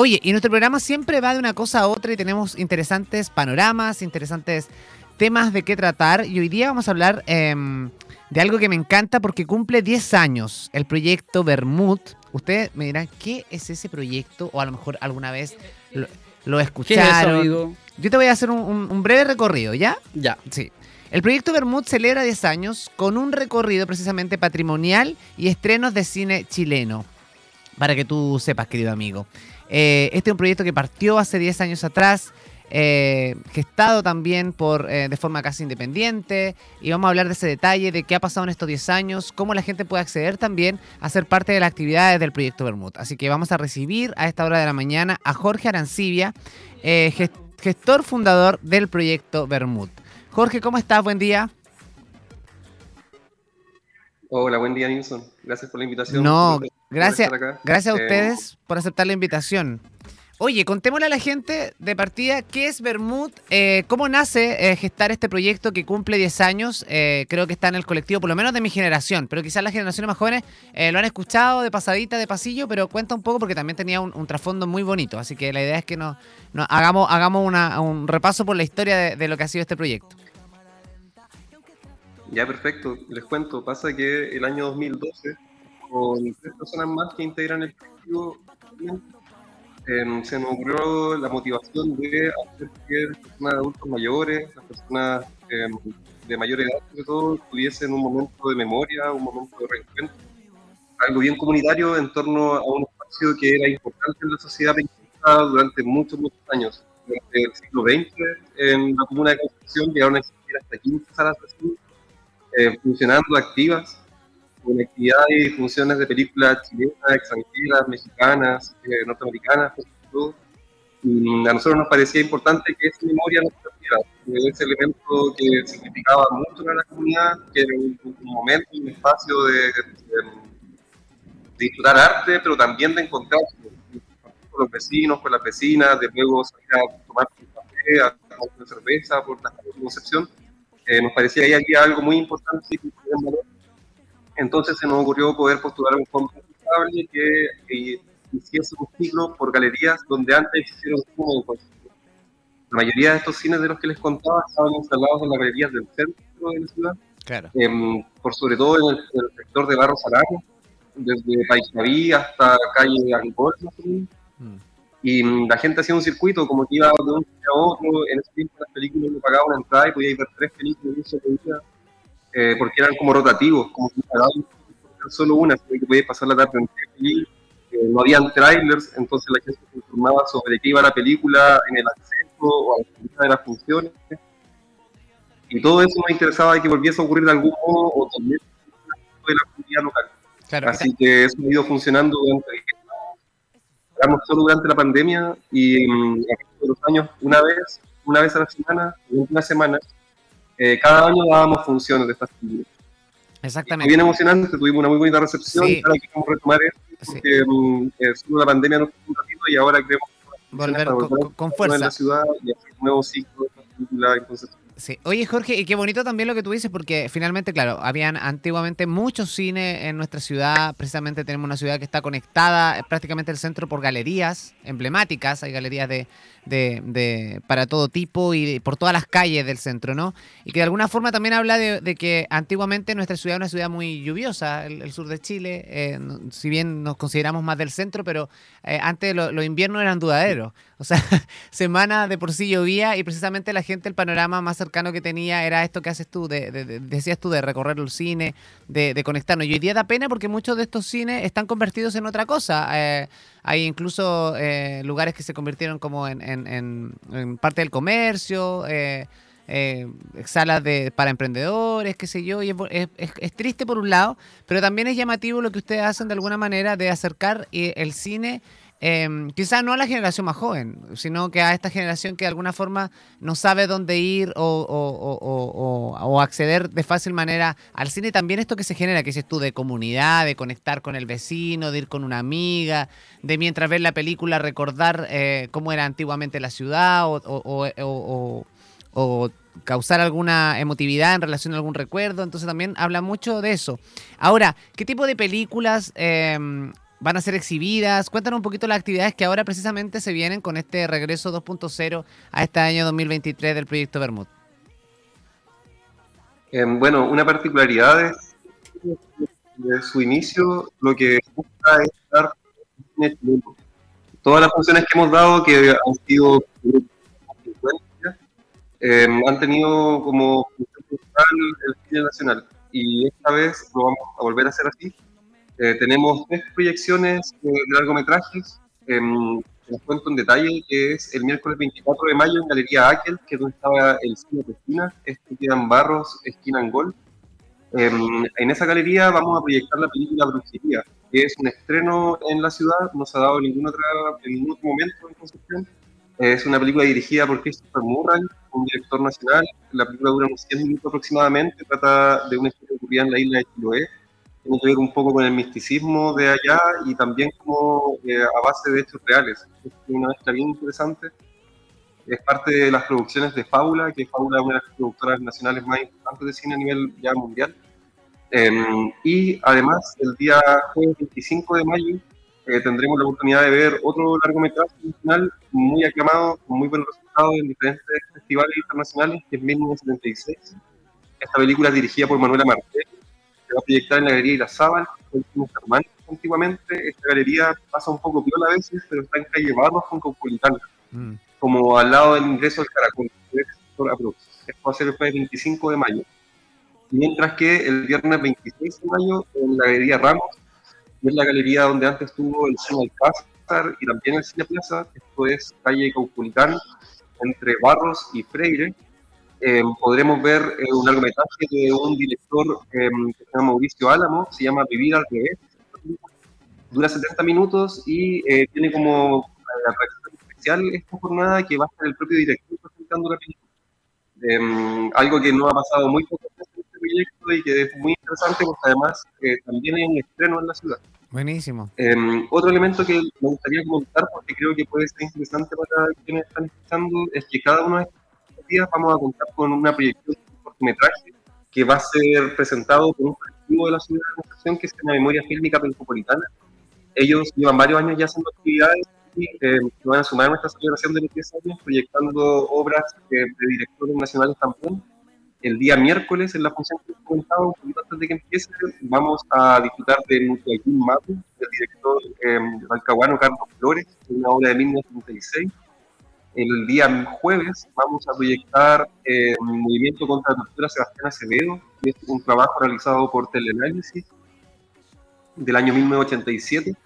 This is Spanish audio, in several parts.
Oye, y nuestro programa siempre va de una cosa a otra y tenemos interesantes panoramas, interesantes temas de qué tratar. Y hoy día vamos a hablar em, de algo que me encanta porque cumple 10 años, el proyecto Bermud. Ustedes me dirán, ¿qué es ese proyecto? O a lo mejor alguna vez lo, escucharon. Yo te voy a hacer un, breve recorrido, ¿ya? Ya. Sí. El proyecto Bermud celebra 10 años con un recorrido precisamente patrimonial y estrenos de cine chileno. Para que tú sepas, querido amigo. Eh, este es un proyecto que partió hace 10 años atrás eh, gestado también por eh, de forma casi independiente y vamos a hablar de ese detalle, de qué ha pasado en estos 10 años, cómo la gente puede acceder también a ser parte de las actividades del proyecto Bermud. Así que vamos a recibir a esta hora de la mañana a Jorge Arancibia, gestor fundador del proyecto Bermud. Jorge, ¿cómo estás? Buen día. Hola, buen día, Nilson. Gracias por la invitación. No, gracias, gracias a ustedes por aceptar la invitación. Oye, contémosle a la gente de partida qué es Bermud, eh, cómo nace eh, gestar este proyecto que cumple 10 años. Eh, creo que está en el colectivo, por lo menos de mi generación, pero quizás las generaciones más jóvenes lo han escuchado de pasadita, de pasillo, pero cuenta un poco porque también tenía un, trasfondo muy bonito. Así que la idea es que nos, hagamos, hagamos un repaso por la historia de, de, lo que ha sido este proyecto. Ya, perfecto. Les cuento. Pasa que el año 2012, con tres personas más que integran el colectivo, se nos ocurrió la motivación de hacer que las personas adultos mayores, las personas em, de mayor edad, sobre todo, tuviesen un momento de memoria, un momento de reencuentro, algo bien comunitario en torno a un espacio que era importante en la sociedad durante muchos, muchos años. Durante el siglo XX, en la comuna de Concepción llegaron a existir hasta 15 salas de eh, funcionando, activas, con actividades y funciones de películas chilenas, extranjeras, mexicanas, eh, norteamericanas, por. Y a nosotros nos parecía importante que esa memoria no se perdiera, ese elemento que significaba mucho para la comunidad, que era un, momento, un espacio de, disfrutar arte, pero también de encontrarse con los vecinos, con las vecinas, de luego salir a tomar un café, a tomar una cerveza por la Concepción. Eh, nos parecía que había algo muy importante que entonces se nos ocurrió poder postular un fondo que, que hiciese un ciclo por galerías donde antes hicieron como La mayoría de estos cines de los que les contaba estaban instalados en las galerías del centro de la ciudad, claro. Em, por sobre todo en el, sector de Barro Salado, desde Paisnaví hasta calle Angol, mm. Y mm, la gente hacía un circuito, como que iba de un sitio a otro. En ese tiempo las películas no pagaban entrada y podía ver tres películas en un solo día eh, porque eran como rotativos, como que solo una, que podías pasar la tarde en y eh, no habían trailers, entonces la gente se informaba sobre qué iba la película en el acceso o a la de las funciones. Y todo eso nos interesaba que volviese a ocurrir de algún modo o también de la comunidad local. Así que eso ha ido funcionando durante solo durante la pandemia y en los años una vez, una vez a la semana, una semana, eh, cada año dábamos funciones de estas películas. Exactamente. bien emocionante, tuvimos una muy bonita recepción. Ahora queremos retomar esto, porque mm, eh, solo la pandemia nos un ratito y ahora queremos volver, con, con, fuerza. En la ciudad y hacer un nuevo ciclo de película en. Sí. Oye, Jorge, y qué bonito también lo que tú dices, porque finalmente, claro, habían antiguamente muchos cines en nuestra ciudad. Precisamente tenemos una ciudad que está conectada prácticamente al centro por galerías emblemáticas. Hay galerías de, de, para todo tipo y por todas las calles del centro, ¿no? Y que de alguna forma también habla de, que antiguamente nuestra ciudad es una ciudad muy lluviosa, el, sur de Chile, eh, si bien nos consideramos más del centro, pero eh, antes los inviernos eran dudaderos. O sea, semana de por sí llovía y precisamente la gente, el panorama más cercano que tenía era esto que haces tú, de, decías tú, de recorrer el cine, de, conectarnos. Y hoy día da pena porque muchos de estos cines están convertidos en otra cosa. Eh, hay incluso eh, lugares que se convirtieron como en, parte del comercio, eh, salas de, para emprendedores, qué sé yo, y es, triste por un lado, pero también es llamativo lo que ustedes hacen de alguna manera de acercar el cine eh, quizás no a la generación más joven, sino que a esta generación que de alguna forma no sabe dónde ir o, acceder de fácil manera al cine. También esto que se genera, que es tú, de comunidad, de conectar con el vecino, de ir con una amiga, de mientras ver la película recordar eh, cómo era antiguamente la ciudad o, causar alguna emotividad en relación a algún recuerdo. Entonces también habla mucho de eso. Ahora, ¿qué tipo de películas... Eh, van a ser exhibidas. Cuéntanos un poquito las actividades que ahora precisamente se vienen con este regreso 2.0 a este año 2023 del proyecto Bermud. Em, bueno, una particularidad de, su inicio, lo que busca es dar todas las funciones que hemos dado, que han sido eh, han tenido como el cine nacional. Y esta vez lo vamos a volver a hacer así. Eh, tenemos tres proyecciones de largometrajes. Eh, les cuento en detalle que es el miércoles 24 de mayo en Galería Aquel, que es donde estaba el cine Cristina, este queda en Barros, esquina Angol. Em, en esa galería vamos a proyectar la película Brujería, que es un estreno en la ciudad, no se ha dado ningún, otra, en ningún otro momento en Concepción. Es una película dirigida por Christopher Murray, un director nacional. La película dura unos 100 minutos aproximadamente, trata de una historia ocurrida en la isla de Chiloé. Tiene que ver un poco con el misticismo de allá y también como eh, a base de hechos reales. Es una mezcla bien interesante. Es parte de las producciones de Fábula, que Fábula es una de las productoras nacionales más importantes de cine a nivel ya mundial. Em, y además, el día jueves 25 de mayo eh, tendremos la oportunidad de ver otro largometraje nacional muy aclamado, con muy buenos resultados en diferentes festivales internacionales, que es 1976. Esta película es dirigida por Manuela Martel, se va a proyectar en la Galería Irazábal, que fue antiguamente. Esta galería pasa un poco piola a veces, pero está en calle Barros con Caupolicana, mm. como al lado del ingreso del Caracol, Esto va a ser el jueves 25 de mayo. Mientras que el viernes 26 de mayo, en la Galería Ramos, y es la galería donde antes estuvo el Cine Alcázar y también el Cine Plaza, esto es calle Caupolicán, entre Barros y Freire. Eh, podremos ver eh, un largometraje de un director eh, que se llama Mauricio Álamo, se llama Vivir al revés. Dura 70 minutos y tiene como atracción especial esta jornada que va a ser el propio director presentando la película. algo que no ha pasado muy poco proyecto y que es muy interesante porque además eh, también hay un estreno en la ciudad. Buenísimo. Em, otro elemento que me gustaría comentar, porque creo que puede ser interesante para quienes están escuchando, es que cada uno de estos días vamos a contar con una proyección de cortometraje que va a ser presentado por un colectivo de la ciudad de Concepción que es la Memoria Fílmica Metropolitana. Ellos llevan varios años ya haciendo actividades y eh, van a sumar a nuestra celebración de los 10 años proyectando obras de directores nacionales también el día miércoles, en la función que he comentado, un antes de que empiece, vamos a disfrutar de Mutiaquín Mapu, del director eh, Carlos Flores, una obra de 1936. El día jueves vamos a proyectar eh, Movimiento contra la Tortura Sebastián Acevedo, es un trabajo realizado por Teleanálisis del año 1987.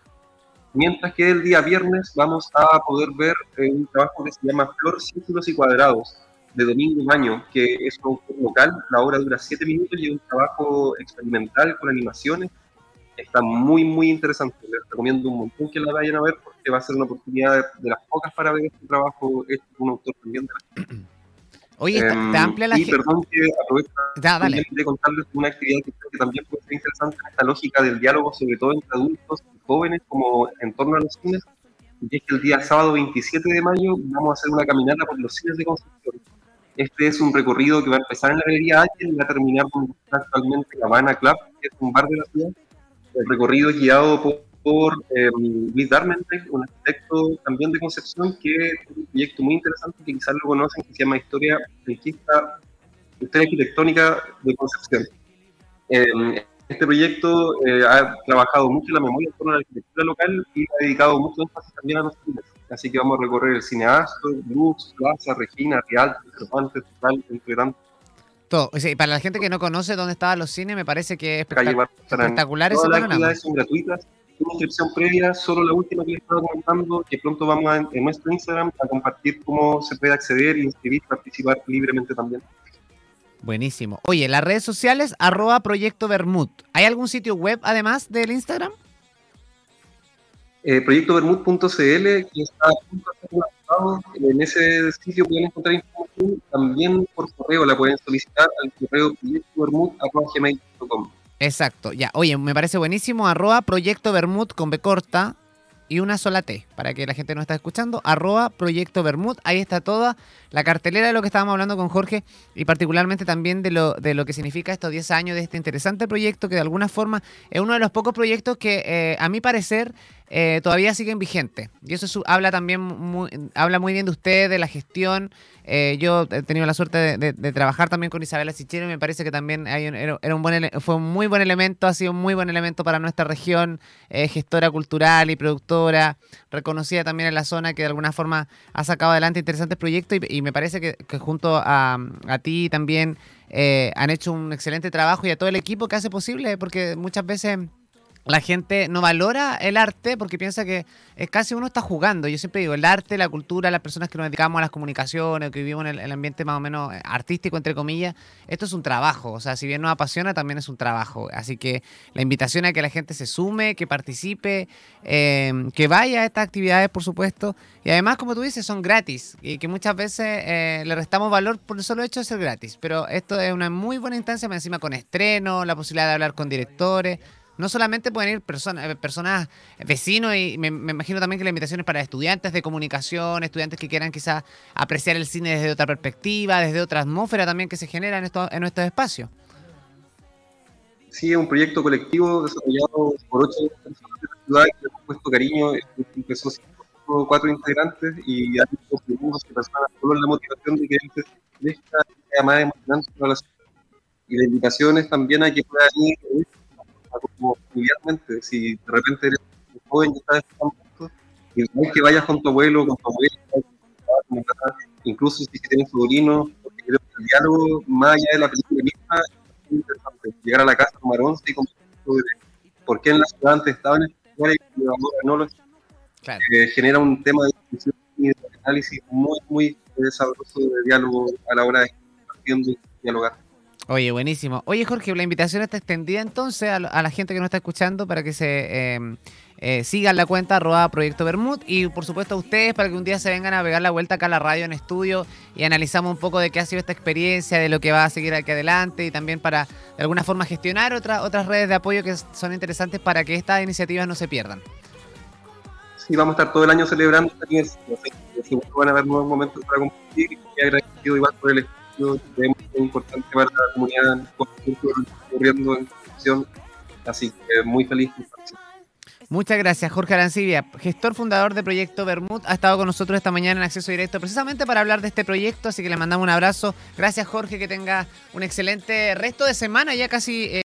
Mientras que el día viernes vamos a poder ver eh, un trabajo que se llama Flor, Círculos y Cuadrados, de Domingo Baño, que es un autor local. La obra dura siete minutos y es un trabajo experimental con animaciones. Está muy, muy interesante. Les recomiendo un montón que la vayan a ver va a ser una oportunidad de, las pocas para ver este trabajo hecho por un autor también de la Oye, está, em, amplia la Y perdón que aprovecho de contarles una actividad que que también puede ser interesante en esta lógica del diálogo, sobre todo entre adultos y jóvenes, como en torno a los cines. Y es que el día sábado 27 de mayo vamos a hacer una caminata por los cines de Concepción este es un recorrido que va a empezar en la Galería H y va a terminar con actualmente La Habana Club, que es un bar de la ciudad. El recorrido es guiado por, eh, Luis Darmente, un arquitecto también de Concepción, que es un proyecto muy interesante que quizás lo conocen, que se llama Historia Franquista, Historia Arquitectónica de Concepción. Eh, este proyecto eh, ha trabajado mucho en la memoria en torno a la arquitectura local y ha dedicado mucho énfasis también a los cines. Así que vamos a recorrer el Cineastro, Lux, Plaza, Regina, Real, Cervantes, Total, entre tantos. Todo. para la gente que no conoce dónde estaban los cines, me parece que es espectacular, espectacular Todas las actividades son gratuitas, una inscripción previa, solo la última que les estaba comentando, que pronto vamos a, en nuestro Instagram a compartir cómo se puede acceder, inscribir, participar libremente también. Buenísimo. Oye, las redes sociales, arroba Proyecto Bermud. ¿Hay algún sitio web además del Instagram? Eh, proyectobermud.cl, que está En ese sitio pueden encontrar información. También por correo la pueden solicitar al correo proyectobermud.gmail.com. Exacto, ya. Oye, me parece buenísimo. Arroba Proyecto Bermud con B corta y una sola T, para que la gente no está escuchando, arroba Proyecto Bermud. Ahí está toda la cartelera de lo que estábamos hablando con Jorge y particularmente también de lo, de lo que significa estos 10 años de este interesante proyecto que de alguna forma es uno de los pocos proyectos que eh, a mi parecer eh, todavía siguen vigentes. Y eso habla también muy, habla muy bien de usted, de la gestión. Eh, yo he tenido la suerte de, trabajar también con Isabela Sichero y me parece que también hay era, un buen, fue un muy buen elemento, ha sido un muy buen elemento para nuestra región, gestora cultural y productora, reconocida también en la zona que de alguna forma ha sacado adelante interesantes proyectos y, me parece que, junto a, a, ti también eh, han hecho un excelente trabajo y a todo el equipo que hace posible, porque muchas veces la gente no valora el arte porque piensa que es casi uno está jugando. Yo siempre digo, el arte, la cultura, las personas que nos dedicamos a las comunicaciones, que vivimos en el, ambiente más o menos artístico, entre comillas, esto es un trabajo. O sea, si bien nos apasiona, también es un trabajo. Así que la invitación a que la gente se sume, que participe, eh, que vaya a estas actividades, por supuesto. Y además, como tú dices, son gratis y que muchas veces eh, le restamos valor por el solo hecho de ser gratis. Pero esto es una muy buena instancia, encima con estreno, la posibilidad de hablar con directores. No solamente pueden ir personas, eh, personas vecinos y me, imagino también que la invitación es para estudiantes de comunicación, estudiantes que quieran quizás apreciar el cine desde otra perspectiva, desde otra atmósfera también que se genera en, esto, en nuestros espacios. Sí, es un proyecto colectivo desarrollado por ocho personas de la ciudad que han puesto cariño. Empezó con cuatro integrantes y hay dibujos que personas con la motivación de que el crezca sea más emocionante para la ciudad. Y la invitación es también a que puedan ir como familiarmente, si de repente eres un joven y estás y que vayas con tu abuelo, con tu abuela, incluso si tienes sobrino, porque creo que el diálogo, más allá de la película misma, es muy interesante. Llegar a la casa, tomar once y conversar sobre por qué en la ciudad antes estaban escuelas y ahora no lo claro. eh, genera un tema de discusión y de análisis muy, muy sabroso de diálogo a la hora de estar dialogar. Oye, buenísimo. Oye, Jorge, la invitación está extendida entonces a, la gente que nos está escuchando para que se em, eh, sigan la cuenta arroba Proyecto Bermud y por supuesto a ustedes para que un día se vengan a pegar la vuelta acá a la radio en estudio y analizamos un poco de qué ha sido esta experiencia, de lo que va a seguir aquí adelante y también para de alguna forma gestionar otra, otras redes de apoyo que son interesantes para que estas iniciativas no se pierdan. Sí, vamos a estar todo el año celebrando Seguro van a haber nuevos momentos para compartir y agradecido igual por el importante para la comunidad ocurriendo en la así que muy feliz Muchas gracias, Jorge Arancibia, gestor fundador de Proyecto Bermud, ha estado con nosotros esta mañana en Acceso Directo precisamente para hablar de este proyecto, así que le mandamos un abrazo. Gracias, Jorge, que tenga un excelente resto de semana, ya casi... Eh,